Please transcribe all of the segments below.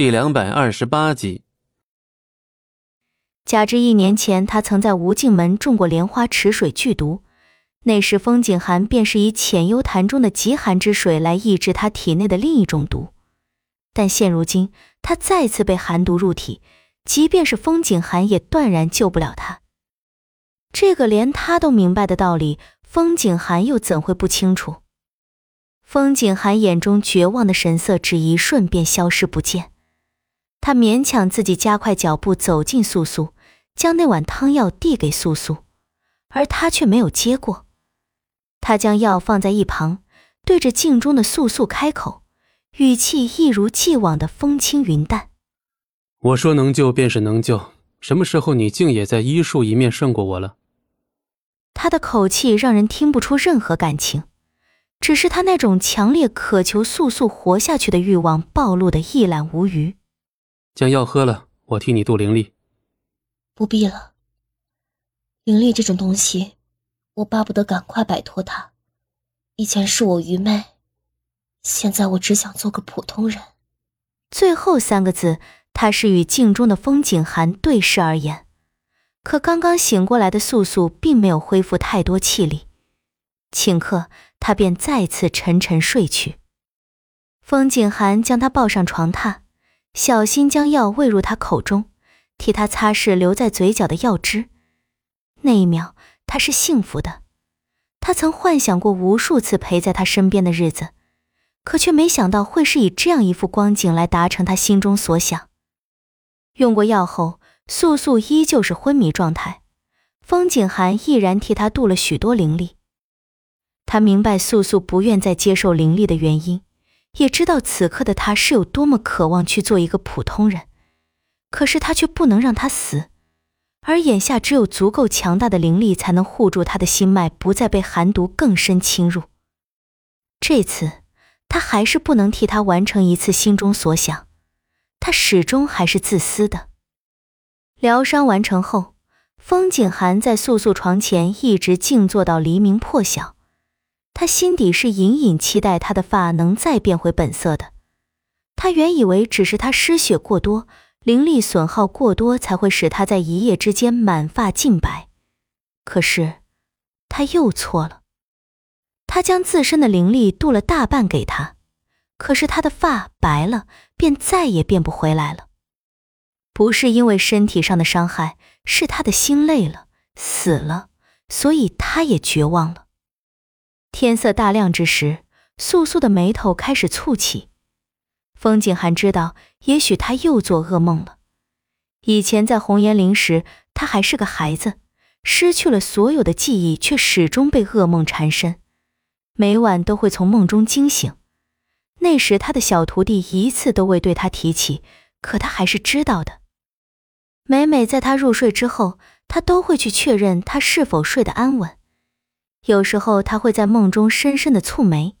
第两百二十八集。加之一年前，他曾在无尽门中过莲花池水剧毒，那时风景寒便是以浅幽潭中的极寒之水来抑制他体内的另一种毒。但现如今，他再次被寒毒入体，即便是风景寒也断然救不了他。这个连他都明白的道理，风景寒又怎会不清楚？风景寒眼中绝望的神色，只一瞬便消失不见。他勉强自己加快脚步走进素素，将那碗汤药递给素素，而他却没有接过。他将药放在一旁，对着镜中的素素开口，语气一如既往的风轻云淡：“我说能救便是能救，什么时候你竟也在医术一面胜过我了？”他的口气让人听不出任何感情，只是他那种强烈渴求素素活下去的欲望暴露的一览无余。将药喝了，我替你渡灵力。不必了。灵力这种东西，我巴不得赶快摆脱它。以前是我愚昧，现在我只想做个普通人。最后三个字，他是与镜中的风景寒对视而言。可刚刚醒过来的素素并没有恢复太多气力，顷刻，他便再次沉沉睡去。风景寒将他抱上床榻。小心将药喂入他口中，替他擦拭留在嘴角的药汁。那一秒，他是幸福的。他曾幻想过无数次陪在他身边的日子，可却没想到会是以这样一副光景来达成他心中所想。用过药后，素素依旧是昏迷状态。风景寒毅然替他渡了许多灵力。他明白素素不愿再接受灵力的原因。也知道此刻的他是有多么渴望去做一个普通人，可是他却不能让他死，而眼下只有足够强大的灵力才能护住他的心脉，不再被寒毒更深侵入。这次他还是不能替他完成一次心中所想，他始终还是自私的。疗伤完成后，风景寒在素素床前一直静坐到黎明破晓。他心底是隐隐期待他的发能再变回本色的。他原以为只是他失血过多，灵力损耗过多才会使他在一夜之间满发尽白，可是他又错了。他将自身的灵力渡了大半给他，可是他的发白了，便再也变不回来了。不是因为身体上的伤害，是他的心累了，死了，所以他也绝望了。天色大亮之时，素素的眉头开始蹙起。风景寒知道，也许他又做噩梦了。以前在红颜陵时，他还是个孩子，失去了所有的记忆，却始终被噩梦缠身，每晚都会从梦中惊醒。那时他的小徒弟一次都未对他提起，可他还是知道的。每每在他入睡之后，他都会去确认他是否睡得安稳。有时候他会在梦中深深的蹙眉，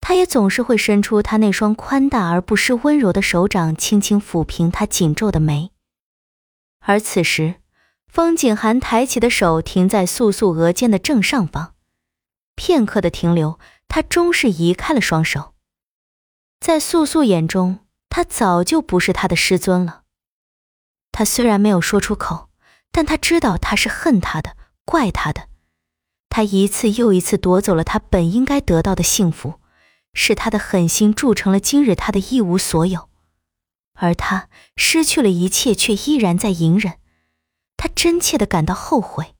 他也总是会伸出他那双宽大而不失温柔的手掌，轻轻抚平他紧皱的眉。而此时，风景寒抬起的手停在素素额间的正上方，片刻的停留，他终是移开了双手。在素素眼中，他早就不是他的师尊了。他虽然没有说出口，但他知道他是恨他的，怪他的。他一次又一次夺走了他本应该得到的幸福，使他的狠心铸成了今日他的一无所有，而他失去了一切，却依然在隐忍。他真切的感到后悔。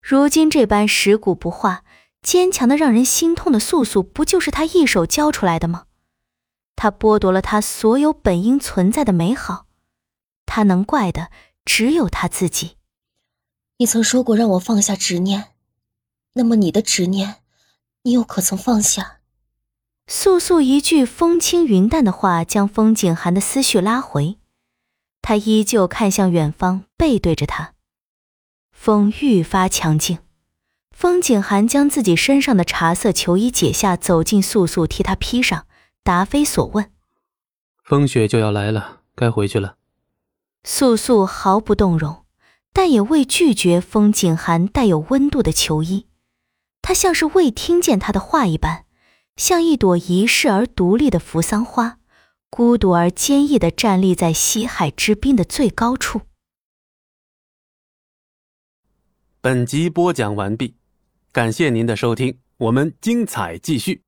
如今这般蚀骨不化、坚强的让人心痛的素素，不就是他一手教出来的吗？他剥夺了他所有本应存在的美好，他能怪的只有他自己。你曾说过让我放下执念。那么你的执念，你又可曾放下？素素一句风轻云淡的话，将风景寒的思绪拉回。他依旧看向远方，背对着他。风愈发强劲。风景寒将自己身上的茶色球衣解下，走进素素，替他披上，答非所问。风雪就要来了，该回去了。素素毫不动容，但也未拒绝风景寒带有温度的球衣。他像是未听见他的话一般，像一朵遗世而独立的扶桑花，孤独而坚毅地站立在西海之滨的最高处。本集播讲完毕，感谢您的收听，我们精彩继续。